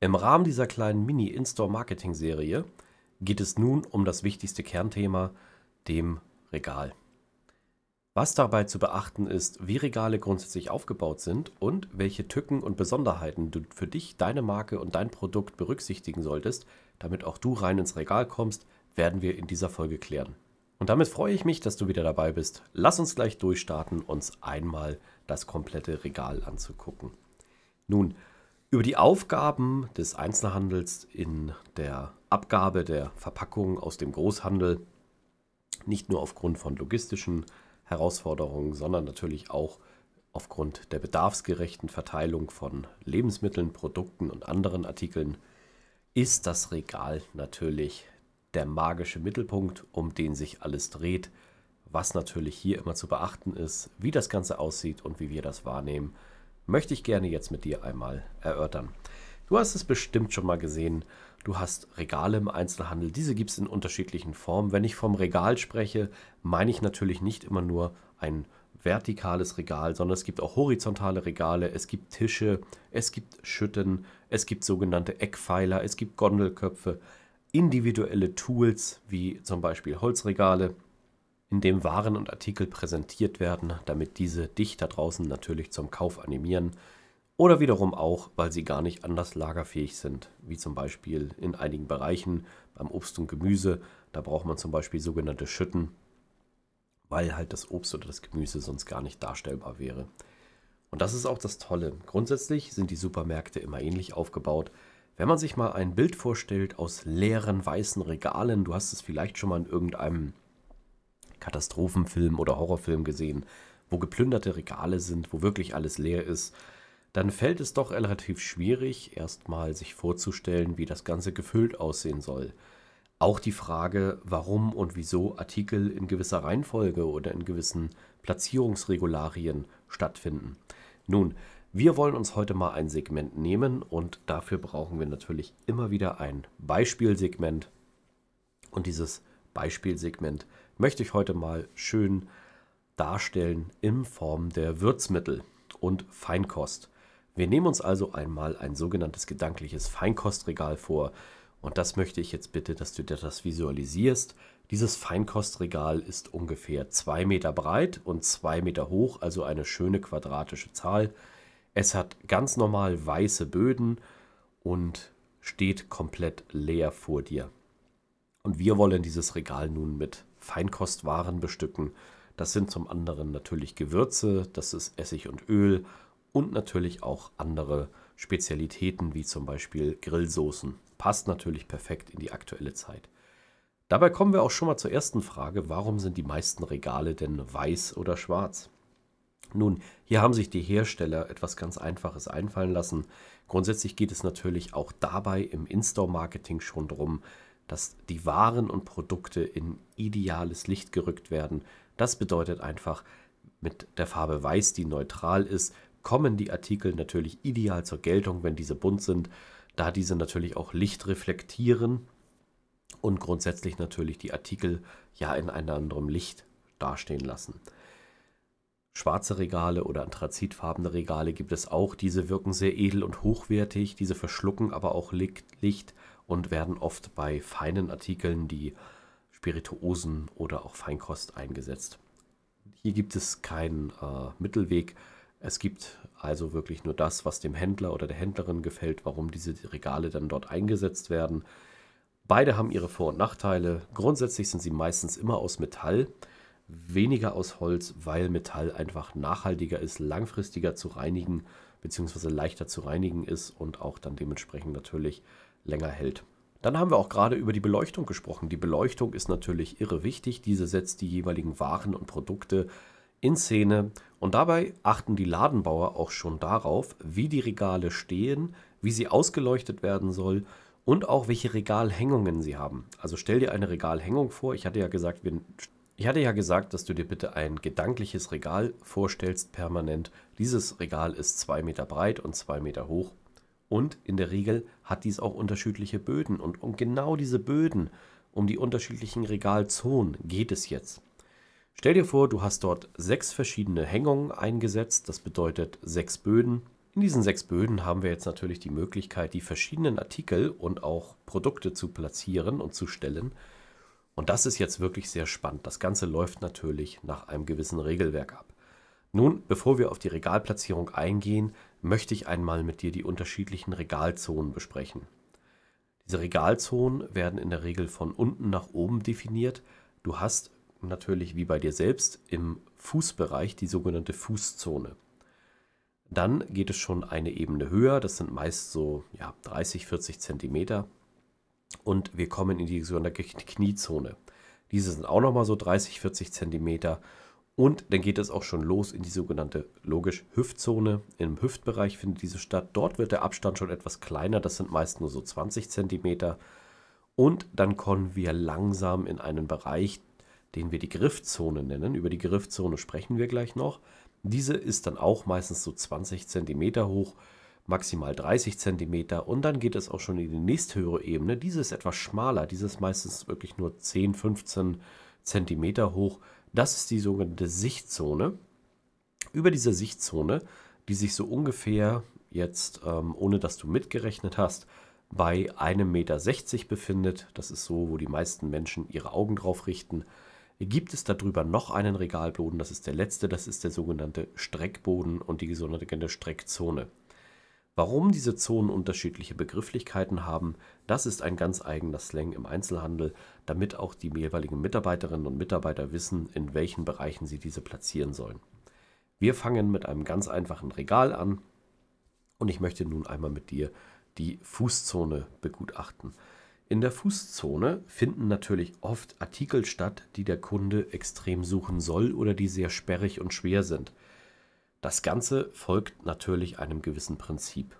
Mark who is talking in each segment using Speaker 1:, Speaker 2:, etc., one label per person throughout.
Speaker 1: Im Rahmen dieser kleinen Mini-In-Store-Marketing-Serie geht es nun um das wichtigste Kernthema, dem Regal. Was dabei zu beachten ist, wie Regale grundsätzlich aufgebaut sind und welche Tücken und Besonderheiten du für dich, deine Marke und dein Produkt berücksichtigen solltest, damit auch du rein ins Regal kommst, werden wir in dieser Folge klären. Und damit freue ich mich, dass du wieder dabei bist. Lass uns gleich durchstarten, uns einmal das komplette Regal anzugucken. Nun, über die Aufgaben des Einzelhandels in der Abgabe der Verpackungen aus dem Großhandel, nicht nur aufgrund von logistischen Herausforderungen, sondern natürlich auch aufgrund der bedarfsgerechten Verteilung von Lebensmitteln, Produkten und anderen Artikeln, ist das Regal natürlich der magische Mittelpunkt, um den sich alles dreht. Was natürlich hier immer zu beachten ist, wie das Ganze aussieht und wie wir das wahrnehmen, möchte ich gerne jetzt mit dir einmal erörtern. Du hast es bestimmt schon mal gesehen. Du hast Regale im Einzelhandel. Diese gibt es in unterschiedlichen Formen. Wenn ich vom Regal spreche, meine ich natürlich nicht immer nur ein vertikales Regal, sondern es gibt auch horizontale Regale, es gibt Tische, es gibt Schütten, es gibt sogenannte Eckpfeiler, es gibt Gondelköpfe, individuelle Tools wie zum Beispiel Holzregale, in dem Waren und Artikel präsentiert werden, damit diese dich da draußen natürlich zum Kauf animieren oder wiederum auch, weil sie gar nicht anders lagerfähig sind, wie zum Beispiel in einigen Bereichen beim Obst und Gemüse. Da braucht man zum Beispiel sogenannte Schütten, weil halt das Obst oder das Gemüse sonst gar nicht darstellbar wäre. Und das ist auch das Tolle. Grundsätzlich sind die Supermärkte immer ähnlich aufgebaut. Wenn man sich mal ein Bild vorstellt aus leeren weißen Regalen, du hast es vielleicht schon mal in irgendeinem Katastrophenfilm oder Horrorfilm gesehen, wo geplünderte Regale sind, wo wirklich alles leer ist, dann fällt es doch relativ schwierig, erstmal sich vorzustellen, wie das Ganze gefüllt aussehen soll. Auch die Frage, warum und wieso Artikel in gewisser Reihenfolge oder in gewissen Platzierungsregularien stattfinden. Nun, wir wollen uns heute mal ein Segment nehmen und dafür brauchen wir natürlich immer wieder ein Beispielsegment. Und dieses Beispielsegment möchte ich heute mal schön darstellen in Form der Würzmittel und Feinkost. Wir nehmen uns also einmal ein sogenanntes gedankliches Feinkostregal vor und das möchte ich jetzt bitte, dass du dir das visualisierst. Dieses Feinkostregal ist ungefähr 2 Meter breit und 2 Meter hoch, also eine schöne quadratische Zahl. Es hat ganz normal weiße Böden und steht komplett leer vor dir. Und wir wollen dieses Regal nun mit Feinkostwaren bestücken. Das sind zum anderen natürlich Gewürze, das ist Essig und Öl und natürlich auch andere Spezialitäten wie zum Beispiel Grillsoßen. Passt natürlich perfekt in die aktuelle Zeit. Dabei kommen wir auch schon mal zur ersten Frage, warum sind die meisten Regale denn weiß oder schwarz? Nun, hier haben sich die Hersteller etwas ganz Einfaches einfallen lassen. Grundsätzlich geht es natürlich auch dabei im In-Store-Marketing schon darum, dass die Waren und Produkte in ideales Licht gerückt werden. Das bedeutet einfach, mit der Farbe Weiß, die neutral ist, kommen die Artikel natürlich ideal zur Geltung, wenn diese bunt sind, da diese natürlich auch Licht reflektieren und grundsätzlich natürlich die Artikel ja in einem anderen Licht dastehen lassen. Schwarze Regale oder anthrazitfarbene Regale gibt es auch. Diese wirken sehr edel und hochwertig, diese verschlucken aber auch Licht und werden oft bei feinen Artikeln, die Spirituosen oder auch Feinkost eingesetzt. Hier gibt es keinen äh, Mittelweg. Es gibt also wirklich nur das, was dem Händler oder der Händlerin gefällt, warum diese Regale dann dort eingesetzt werden. Beide haben ihre Vor- und Nachteile. Grundsätzlich sind sie meistens immer aus Metall, weniger aus Holz, weil Metall einfach nachhaltiger ist, langfristiger zu reinigen bzw. leichter zu reinigen ist und auch dann dementsprechend natürlich länger hält. Dann haben wir auch gerade über die Beleuchtung gesprochen. Die Beleuchtung ist natürlich irre wichtig. Diese setzt die jeweiligen Waren und Produkte in Szene und dabei achten die Ladenbauer auch schon darauf, wie die Regale stehen, wie sie ausgeleuchtet werden soll und auch welche Regalhängungen sie haben. Also stell dir eine Regalhängung vor. Ich hatte ja gesagt, wir, ich hatte ja gesagt, dass du dir bitte ein gedankliches Regal vorstellst permanent. Dieses Regal ist zwei Meter breit und zwei Meter hoch. Und in der Regel hat dies auch unterschiedliche Böden. Und um genau diese Böden, um die unterschiedlichen Regalzonen geht es jetzt. Stell dir vor, du hast dort sechs verschiedene Hängungen eingesetzt. Das bedeutet sechs Böden. In diesen sechs Böden haben wir jetzt natürlich die Möglichkeit, die verschiedenen Artikel und auch Produkte zu platzieren und zu stellen. Und das ist jetzt wirklich sehr spannend. Das Ganze läuft natürlich nach einem gewissen Regelwerk ab. Nun, bevor wir auf die Regalplatzierung eingehen, möchte ich einmal mit dir die unterschiedlichen Regalzonen besprechen. Diese Regalzonen werden in der Regel von unten nach oben definiert. Du hast natürlich wie bei dir selbst im Fußbereich die sogenannte Fußzone. Dann geht es schon eine Ebene höher, das sind meist so ja, 30, 40 Zentimeter. Und wir kommen in die sogenannte Kniezone. Diese sind auch nochmal so 30, 40 Zentimeter. Und dann geht es auch schon los in die sogenannte logisch Hüftzone. Im Hüftbereich findet diese statt. Dort wird der Abstand schon etwas kleiner, das sind meist nur so 20 Zentimeter. Und dann kommen wir langsam in einen Bereich, den wir die Griffzone nennen. Über die Griffzone sprechen wir gleich noch. Diese ist dann auch meistens so 20 cm hoch, maximal 30 cm und dann geht es auch schon in die nächsthöhere Ebene. Diese ist etwas schmaler, diese ist meistens wirklich nur 10, 15 cm hoch. Das ist die sogenannte Sichtzone. Über diese Sichtzone, die sich so ungefähr jetzt, ähm, ohne dass du mitgerechnet hast, bei 1,60 Meter befindet. Das ist so, wo die meisten Menschen ihre Augen drauf richten gibt es darüber noch einen Regalboden. Das ist der letzte, das ist der sogenannte Streckboden und die sogenannte Streckzone. Warum diese Zonen unterschiedliche Begrifflichkeiten haben, das ist ein ganz eigener Slang im Einzelhandel, damit auch die jeweiligen Mitarbeiterinnen und Mitarbeiter wissen, in welchen Bereichen sie diese platzieren sollen. Wir fangen mit einem ganz einfachen Regal an und ich möchte nun einmal mit dir die Fußzone begutachten. In der Fußzone finden natürlich oft Artikel statt, die der Kunde extrem suchen soll oder die sehr sperrig und schwer sind. Das Ganze folgt natürlich einem gewissen Prinzip.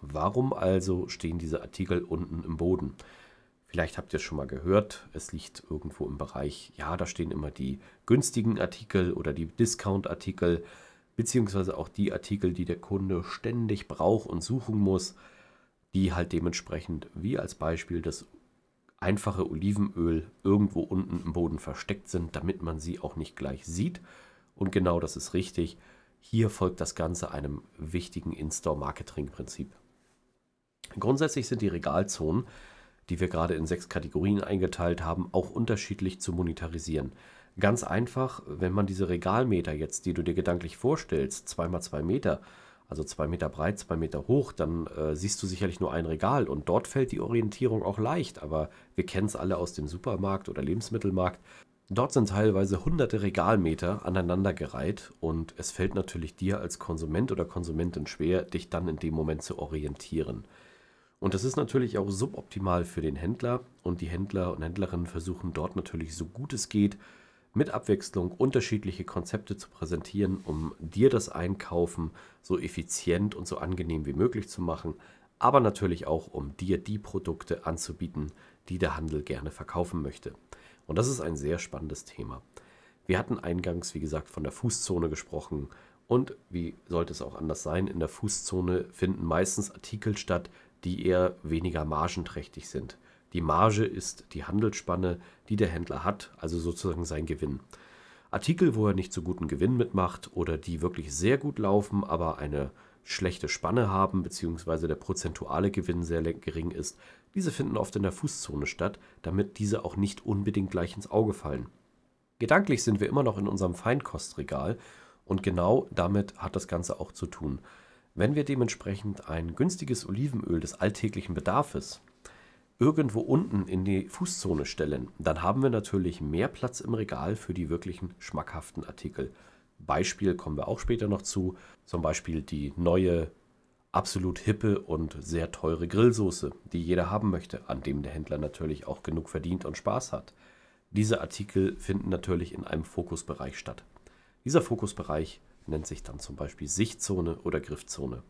Speaker 1: Warum also stehen diese Artikel unten im Boden? Vielleicht habt ihr es schon mal gehört, es liegt irgendwo im Bereich, ja, da stehen immer die günstigen Artikel oder die Discount-Artikel, beziehungsweise auch die Artikel, die der Kunde ständig braucht und suchen muss die halt dementsprechend, wie als Beispiel, das einfache Olivenöl irgendwo unten im Boden versteckt sind, damit man sie auch nicht gleich sieht. Und genau das ist richtig. Hier folgt das Ganze einem wichtigen In-Store-Marketing-Prinzip. Grundsätzlich sind die Regalzonen, die wir gerade in sechs Kategorien eingeteilt haben, auch unterschiedlich zu monetarisieren. Ganz einfach, wenn man diese Regalmeter jetzt, die du dir gedanklich vorstellst, 2x2 Meter, also zwei Meter breit, zwei Meter hoch, dann äh, siehst du sicherlich nur ein Regal und dort fällt die Orientierung auch leicht. Aber wir kennen es alle aus dem Supermarkt oder Lebensmittelmarkt. Dort sind teilweise hunderte Regalmeter aneinandergereiht und es fällt natürlich dir als Konsument oder Konsumentin schwer, dich dann in dem Moment zu orientieren. Und das ist natürlich auch suboptimal für den Händler und die Händler und Händlerinnen versuchen dort natürlich so gut es geht, mit Abwechslung unterschiedliche Konzepte zu präsentieren, um dir das Einkaufen so effizient und so angenehm wie möglich zu machen, aber natürlich auch, um dir die Produkte anzubieten, die der Handel gerne verkaufen möchte. Und das ist ein sehr spannendes Thema. Wir hatten eingangs, wie gesagt, von der Fußzone gesprochen. Und wie sollte es auch anders sein? In der Fußzone finden meistens Artikel statt, die eher weniger margenträchtig sind. Die Marge ist die Handelsspanne, die der Händler hat, also sozusagen sein Gewinn. Artikel, wo er nicht so guten Gewinn mitmacht oder die wirklich sehr gut laufen, aber eine schlechte Spanne haben, beziehungsweise der prozentuale Gewinn sehr gering ist, diese finden oft in der Fußzone statt, damit diese auch nicht unbedingt gleich ins Auge fallen. Gedanklich sind wir immer noch in unserem Feinkostregal und genau damit hat das Ganze auch zu tun. Wenn wir dementsprechend ein günstiges Olivenöl des alltäglichen Bedarfs irgendwo unten in die Fußzone stellen, dann haben wir natürlich mehr Platz im Regal für die wirklichen schmackhaften Artikel. Beispiel kommen wir auch später noch zu, zum Beispiel die neue absolut hippe und sehr teure Grillsoße, die jeder haben möchte, an dem der Händler natürlich auch genug verdient und Spaß hat. Diese Artikel finden natürlich in einem Fokusbereich statt. Dieser Fokusbereich nennt sich dann zum Beispiel Sichtzone oder Griffzone.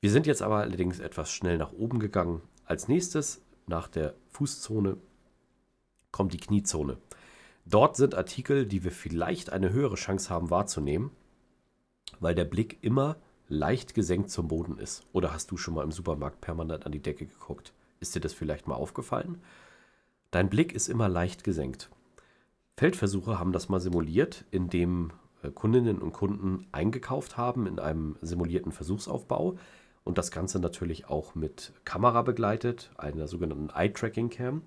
Speaker 1: Wir sind jetzt aber allerdings etwas schnell nach oben gegangen Als nächstes nach der Fußzone kommt die Kniezone. Dort sind Artikel, die wir vielleicht eine höhere Chance haben wahrzunehmen, weil der Blick immer leicht gesenkt zum Boden ist. Oder hast du schon mal im Supermarkt permanent an die Decke geguckt? Ist dir das vielleicht mal aufgefallen? Dein Blick ist immer leicht gesenkt. Feldversuche haben das mal simuliert, indem äh, Kundinnen und Kunden eingekauft haben in einem simulierten Versuchsaufbau und das Ganze natürlich auch mit Kamera begleitet, einer sogenannten Eye-Tracking-Cam.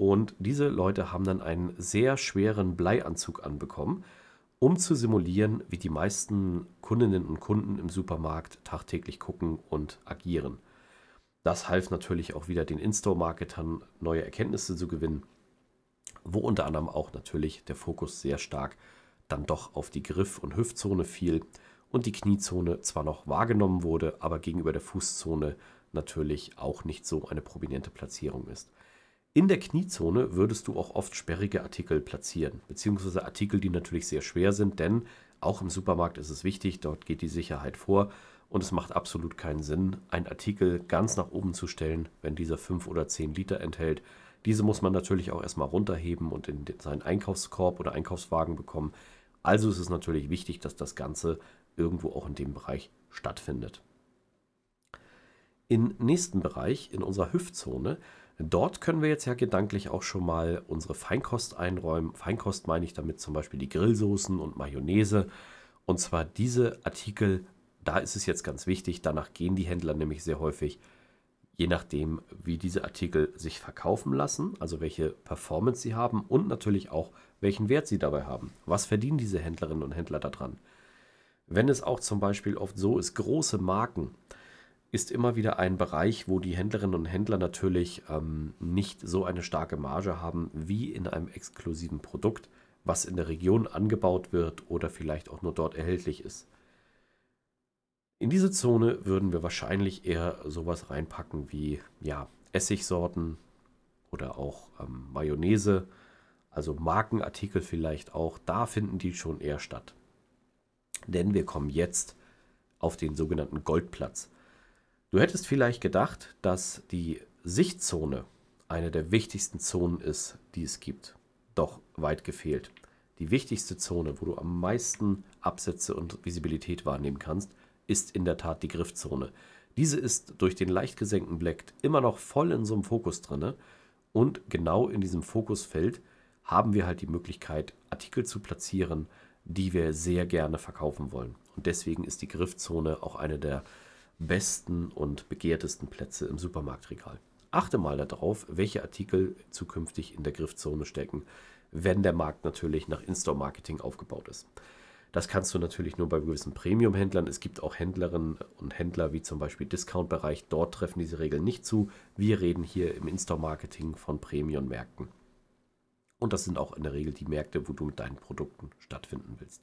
Speaker 1: Und diese Leute haben dann einen sehr schweren Bleianzug anbekommen, um zu simulieren, wie die meisten Kundinnen und Kunden im Supermarkt tagtäglich gucken und agieren. Das half natürlich auch wieder den In-Store-Marketern neue Erkenntnisse zu gewinnen, wo unter anderem auch natürlich der Fokus sehr stark dann doch auf die Griff- und Hüftzone fiel und die Kniezone zwar noch wahrgenommen wurde, aber gegenüber der Fußzone natürlich auch nicht so eine prominente Platzierung ist. In der Kniezone würdest du auch oft sperrige Artikel platzieren, beziehungsweise Artikel, die natürlich sehr schwer sind, denn auch im Supermarkt ist es wichtig, dort geht die Sicherheit vor und es macht absolut keinen Sinn, einen Artikel ganz nach oben zu stellen, wenn dieser 5 oder 10 Liter enthält. Diese muss man natürlich auch erstmal runterheben und in seinen Einkaufskorb oder Einkaufswagen bekommen. Also ist es natürlich wichtig, dass das Ganze irgendwo auch in dem Bereich stattfindet. Im nächsten Bereich, in unserer Hüftzone, Dort können wir jetzt ja gedanklich auch schon mal unsere Feinkost einräumen. Feinkost meine ich damit zum Beispiel die Grillsoßen und Mayonnaise. Und zwar diese Artikel, da ist es jetzt ganz wichtig, danach gehen die Händler nämlich sehr häufig, je nachdem, wie diese Artikel sich verkaufen lassen, also welche Performance sie haben und natürlich auch, welchen Wert sie dabei haben. Was verdienen diese Händlerinnen und Händler daran? Wenn es auch zum Beispiel oft so ist, große Marken, ist immer wieder ein Bereich, wo die Händlerinnen und Händler natürlich ähm, nicht so eine starke Marge haben wie in einem exklusiven Produkt, was in der Region angebaut wird oder vielleicht auch nur dort erhältlich ist. In diese Zone würden wir wahrscheinlich eher sowas reinpacken wie ja, Essigsorten oder auch ähm, Mayonnaise, also Markenartikel vielleicht auch. Da finden die schon eher statt. Denn wir kommen jetzt auf den sogenannten Goldplatz. Du hättest vielleicht gedacht, dass die Sichtzone eine der wichtigsten Zonen ist, die es gibt. Doch weit gefehlt. Die wichtigste Zone, wo du am meisten Absätze und Visibilität wahrnehmen kannst, ist in der Tat die Griffzone. Diese ist durch den leicht gesenkten Black immer noch voll in so einem Fokus drin. Und genau in diesem Fokusfeld haben wir halt die Möglichkeit, Artikel zu platzieren, die wir sehr gerne verkaufen wollen. Und deswegen ist die Griffzone auch eine der besten und begehrtesten Plätze im Supermarktregal. Achte mal darauf, welche Artikel zukünftig in der Griffzone stecken, wenn der Markt natürlich nach In-Store-Marketing aufgebaut ist. Das kannst du natürlich nur bei gewissen Premium-Händlern. Es gibt auch Händlerinnen und Händler wie zum Beispiel Discount-Bereich. Dort treffen diese Regeln nicht zu. Wir reden hier im In-Store-Marketing von Premium-Märkten. Und das sind auch in der Regel die Märkte, wo du mit deinen Produkten stattfinden willst.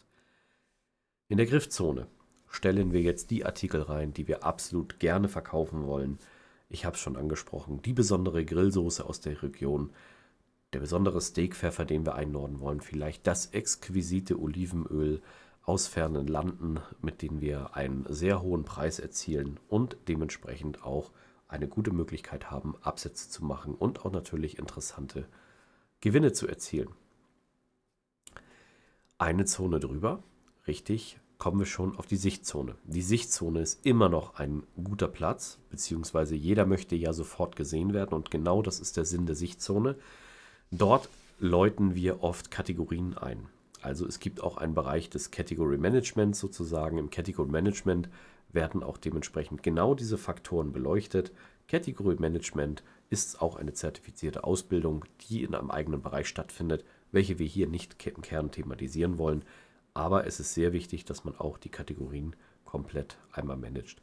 Speaker 1: In der Griffzone stellen wir jetzt die Artikel rein, die wir absolut gerne verkaufen wollen. Ich habe es schon angesprochen, die besondere Grillsoße aus der Region, der besondere Steakpfeffer, den wir einnorden wollen, vielleicht das exquisite Olivenöl aus fernen Landen, mit denen wir einen sehr hohen Preis erzielen und dementsprechend auch eine gute Möglichkeit haben, Absätze zu machen und auch natürlich interessante Gewinne zu erzielen. Eine Zone drüber, richtig, kommen wir schon auf die Sichtzone. Die Sichtzone ist immer noch ein guter Platz, beziehungsweise jeder möchte ja sofort gesehen werden und genau das ist der Sinn der Sichtzone. Dort läuten wir oft Kategorien ein. Also es gibt auch einen Bereich des Category Managements sozusagen. Im Category Management werden auch dementsprechend genau diese Faktoren beleuchtet. Category Management ist auch eine zertifizierte Ausbildung, die in einem eigenen Bereich stattfindet, welche wir hier nicht im Kern thematisieren wollen. Aber es ist sehr wichtig, dass man auch die Kategorien komplett einmal managt.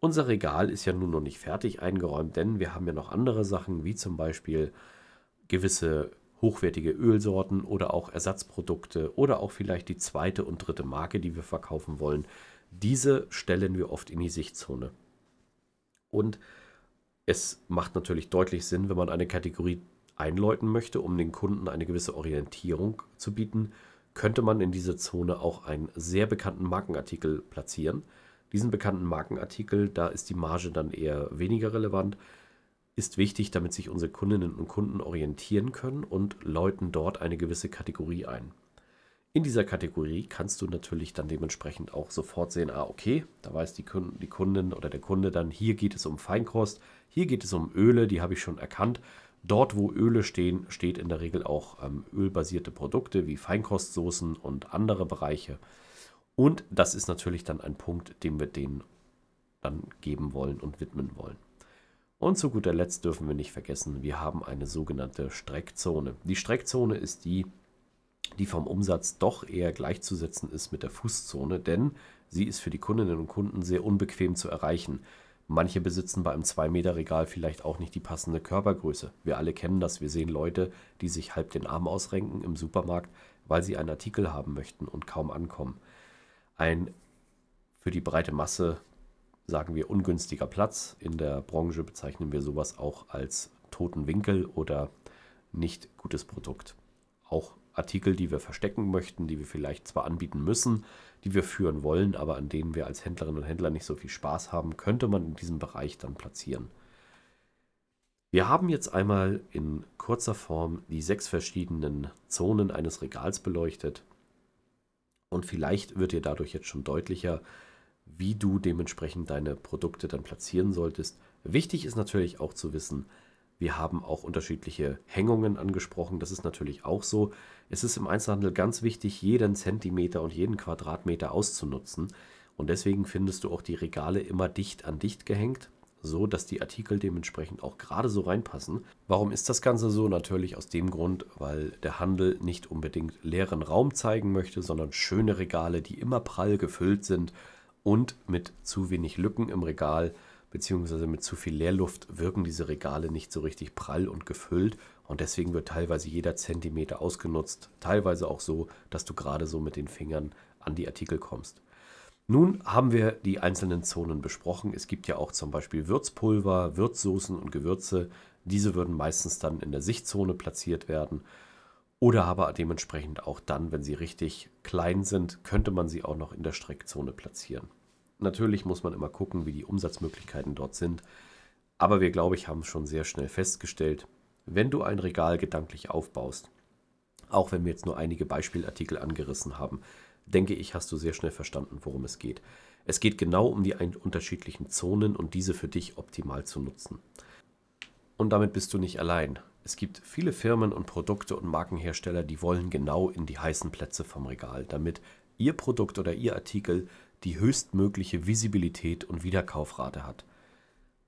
Speaker 1: Unser Regal ist ja nun noch nicht fertig eingeräumt, denn wir haben ja noch andere Sachen, wie zum Beispiel gewisse hochwertige Ölsorten oder auch Ersatzprodukte oder auch vielleicht die zweite und dritte Marke, die wir verkaufen wollen. Diese stellen wir oft in die Sichtzone. Und es macht natürlich deutlich Sinn, wenn man eine Kategorie einläuten möchte, um den Kunden eine gewisse Orientierung zu bieten könnte man in diese Zone auch einen sehr bekannten Markenartikel platzieren. Diesen bekannten Markenartikel, da ist die Marge dann eher weniger relevant. ist wichtig, damit sich unsere Kundinnen und Kunden orientieren können und läuten dort eine gewisse Kategorie ein. In dieser Kategorie kannst du natürlich dann dementsprechend auch sofort sehen, ah, okay, da weiß die, Kunden, die Kundin oder der Kunde dann, hier geht es um Feinkost, hier geht es um Öle, die habe ich schon erkannt. Dort, wo Öle stehen, steht in der Regel auch ähm, ölbasierte Produkte wie Feinkostsoßen und andere Bereiche. Und das ist natürlich dann ein Punkt, den wir denen dann geben wollen und widmen wollen. Und zu guter Letzt dürfen wir nicht vergessen, wir haben eine sogenannte Streckzone. Die Streckzone ist die, die vom Umsatz doch eher gleichzusetzen ist mit der Fußzone, denn sie ist für die Kundinnen und Kunden sehr unbequem zu erreichen. Manche besitzen bei einem 2-Meter-Regal vielleicht auch nicht die passende Körpergröße. Wir alle kennen das. Wir sehen Leute, die sich halb den Arm ausrenken im Supermarkt, weil sie einen Artikel haben möchten und kaum ankommen. Ein für die breite Masse sagen wir ungünstiger Platz. In der Branche bezeichnen wir sowas auch als toten Winkel oder nicht gutes Produkt. Auch Artikel, die wir verstecken möchten, die wir vielleicht zwar anbieten müssen, die wir führen wollen, aber an denen wir als Händlerinnen und Händler nicht so viel Spaß haben, könnte man in diesem Bereich dann platzieren. Wir haben jetzt einmal in kurzer Form die sechs verschiedenen Zonen eines Regals beleuchtet und vielleicht wird dir dadurch jetzt schon deutlicher, wie du dementsprechend deine Produkte dann platzieren solltest. Wichtig ist natürlich auch zu wissen, wir haben auch unterschiedliche Hängungen angesprochen. Das ist natürlich auch so. Es ist im Einzelhandel ganz wichtig, jeden Zentimeter und jeden Quadratmeter auszunutzen. Und deswegen findest du auch die Regale immer dicht an dicht gehängt, so dass die Artikel dementsprechend auch gerade so reinpassen. Warum ist das Ganze so? Natürlich aus dem Grund, weil der Handel nicht unbedingt leeren Raum zeigen möchte, sondern schöne Regale, die immer prall gefüllt sind und mit zu wenig Lücken im Regal beziehungsweise mit zu viel Leerluft wirken diese Regale nicht so richtig prall und gefüllt und deswegen wird teilweise jeder Zentimeter ausgenutzt, teilweise auch so, dass du gerade so mit den Fingern an die Artikel kommst. Nun haben wir die einzelnen Zonen besprochen. Es gibt ja auch zum Beispiel Würzpulver, Würzsoßen und Gewürze. Diese würden meistens dann in der Sichtzone platziert werden. Oder aber dementsprechend auch dann, wenn sie richtig klein sind, könnte man sie auch noch in der Streckzone platzieren. Natürlich muss man immer gucken, wie die Umsatzmöglichkeiten dort sind. Aber wir, glaube ich, haben schon sehr schnell festgestellt, wenn du ein Regal gedanklich aufbaust, auch wenn wir jetzt nur einige Beispielartikel angerissen haben, denke ich, hast du sehr schnell verstanden, worum es geht. Es geht genau um die unterschiedlichen Zonen und diese für dich optimal zu nutzen. Und damit bist du nicht allein. Es gibt viele Firmen und Produkte und Markenhersteller, die wollen genau in die heißen Plätze vom Regal, damit ihr Produkt oder ihr Artikel die höchstmögliche Visibilität und Wiederkaufrate hat.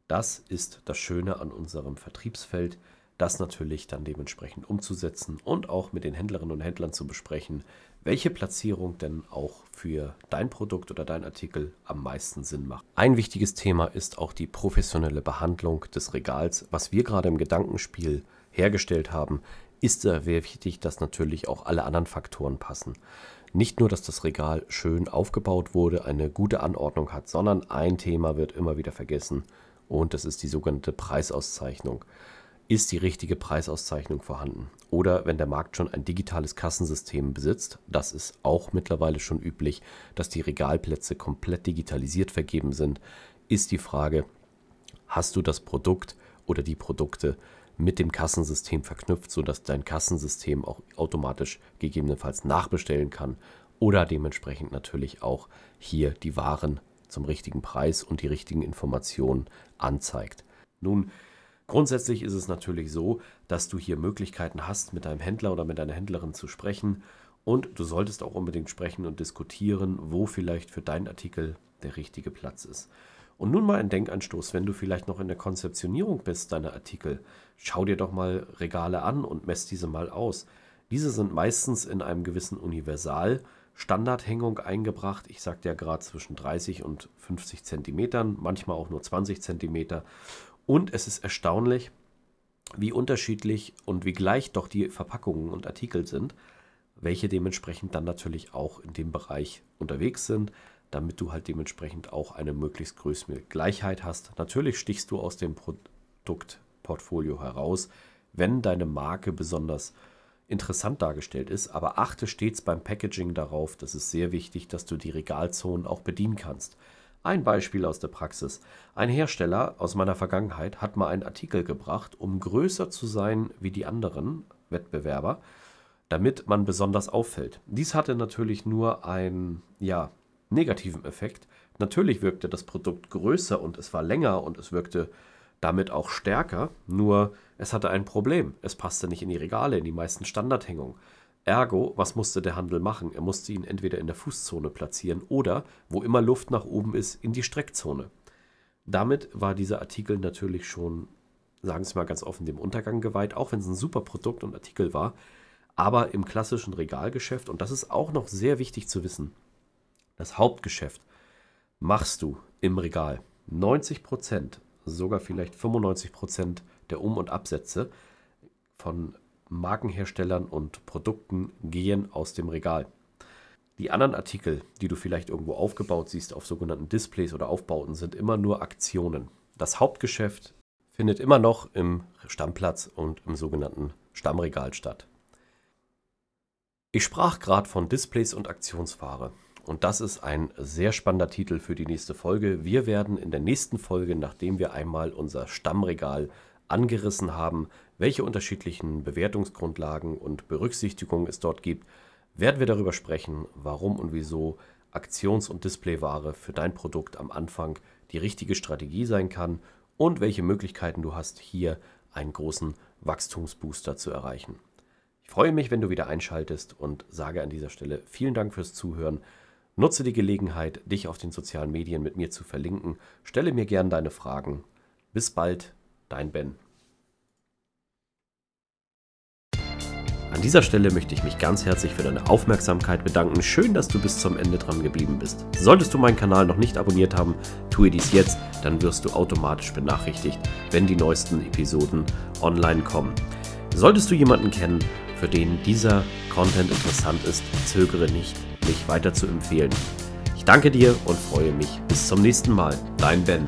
Speaker 1: Das ist das Schöne an unserem Vertriebsfeld, das natürlich dann dementsprechend umzusetzen und auch mit den Händlerinnen und Händlern zu besprechen, welche Platzierung denn auch für dein Produkt oder dein Artikel am meisten Sinn macht. Ein wichtiges Thema ist auch die professionelle Behandlung des Regals. Was wir gerade im Gedankenspiel hergestellt haben, ist sehr wichtig, dass natürlich auch alle anderen Faktoren passen. Nicht nur, dass das Regal schön aufgebaut wurde, eine gute Anordnung hat, sondern ein Thema wird immer wieder vergessen und das ist die sogenannte Preisauszeichnung. Ist die richtige Preisauszeichnung vorhanden? Oder wenn der Markt schon ein digitales Kassensystem besitzt, das ist auch mittlerweile schon üblich, dass die Regalplätze komplett digitalisiert vergeben sind, ist die Frage, hast du das Produkt oder die Produkte mit dem Kassensystem verknüpft, sodass dein Kassensystem auch automatisch gegebenenfalls nachbestellen kann oder dementsprechend natürlich auch hier die Waren zum richtigen Preis und die richtigen Informationen anzeigt. Nun, grundsätzlich ist es natürlich so, dass du hier Möglichkeiten hast, mit deinem Händler oder mit deiner Händlerin zu sprechen und du solltest auch unbedingt sprechen und diskutieren, wo vielleicht für deinen Artikel der richtige Platz ist. Und nun mal ein Denkanstoß, wenn du vielleicht noch in der Konzeptionierung bist deiner Artikel, schau dir doch mal Regale an und mess diese mal aus. Diese sind meistens in einem gewissen Universal Standardhängung eingebracht. Ich sagte ja gerade zwischen 30 und 50 Zentimetern, manchmal auch nur 20 Zentimeter. Und es ist erstaunlich, wie unterschiedlich und wie gleich doch die Verpackungen und Artikel sind, welche dementsprechend dann natürlich auch in dem Bereich unterwegs sind damit du halt dementsprechend auch eine möglichst größere Gleichheit hast. Natürlich stichst du aus dem Produktportfolio heraus, wenn deine Marke besonders interessant dargestellt ist, aber achte stets beim Packaging darauf, das ist sehr wichtig, dass du die Regalzonen auch bedienen kannst. Ein Beispiel aus der Praxis. Ein Hersteller aus meiner Vergangenheit hat mal einen Artikel gebracht, um größer zu sein wie die anderen Wettbewerber, damit man besonders auffällt. Dies hatte natürlich nur einen ja, negativen Effekt. Natürlich wirkte das Produkt größer und es war länger und es wirkte damit auch stärker, nur es hatte ein Problem. Es passte nicht in die Regale, in die meisten Standardhängungen. Ergo, was musste der Handel machen? Er musste ihn entweder in der Fußzone platzieren oder, wo immer Luft nach oben ist, in die Streckzone. Damit war dieser Artikel natürlich schon, sagen Sie mal ganz offen, dem Untergang geweiht, auch wenn es ein super Produkt und Artikel war. Aber im klassischen Regalgeschäft, und das ist auch noch sehr wichtig zu wissen, das Hauptgeschäft machst du im Regal. 90 Prozent, sogar vielleicht 95 Prozent der Um- und Absätze von Markenherstellern und Produkten gehen aus dem Regal. Die anderen Artikel, die du vielleicht irgendwo aufgebaut siehst auf sogenannten Displays oder Aufbauten, sind immer nur Aktionen. Das Hauptgeschäft findet immer noch im Stammplatz und im sogenannten Stammregal statt. Ich sprach gerade von Displays und Aktionsware. Und das ist ein sehr spannender Titel für die nächste Folge. Wir werden in der nächsten Folge, nachdem wir einmal unser Stammregal angerissen haben, welche unterschiedlichen Bewertungsgrundlagen und Berücksichtigungen es dort gibt, werden wir darüber sprechen, warum und wieso Aktions- und Displayware für dein Produkt am Anfang die richtige Strategie sein kann und welche Möglichkeiten du hast, hier einen großen Wachstumsbooster zu erreichen. Ich freue mich, wenn du wieder einschaltest und sage an dieser Stelle vielen Dank fürs Zuhören. Nutze die Gelegenheit, dich auf den sozialen Medien mit mir zu verlinken. Stelle mir gern deine Fragen. Bis bald, dein Ben. An dieser Stelle möchte ich mich ganz herzlich für deine Aufmerksamkeit bedanken. Schön, dass du bis zum Ende dran geblieben bist. Solltest du meinen Kanal noch nicht abonniert haben, tue dies jetzt, dann wirst du automatisch benachrichtigt, wenn die neuesten Episoden online kommen. Solltest du jemanden kennen, für den dieser Content interessant ist, zögere nicht weiter zu empfehlen. Ich danke dir und freue mich. Bis zum nächsten Mal. Dein Ben.